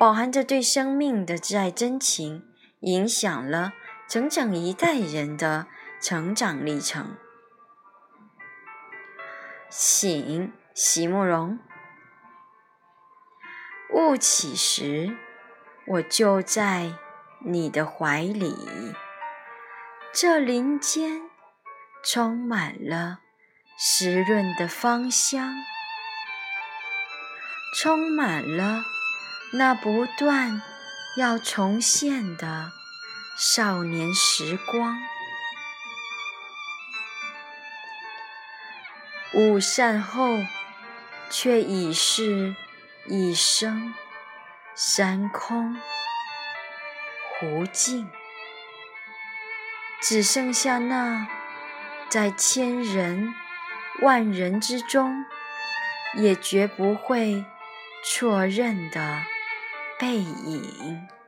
饱含着对生命的挚爱真情，影响了整整一代人的成长历程。醒，席慕容。雾起时，我就在你的怀里。这林间充满了湿润的芳香，充满了。那不断要重现的少年时光，午膳后，却已是一生山空湖静，只剩下那在千人万人之中，也绝不会错认的。背影。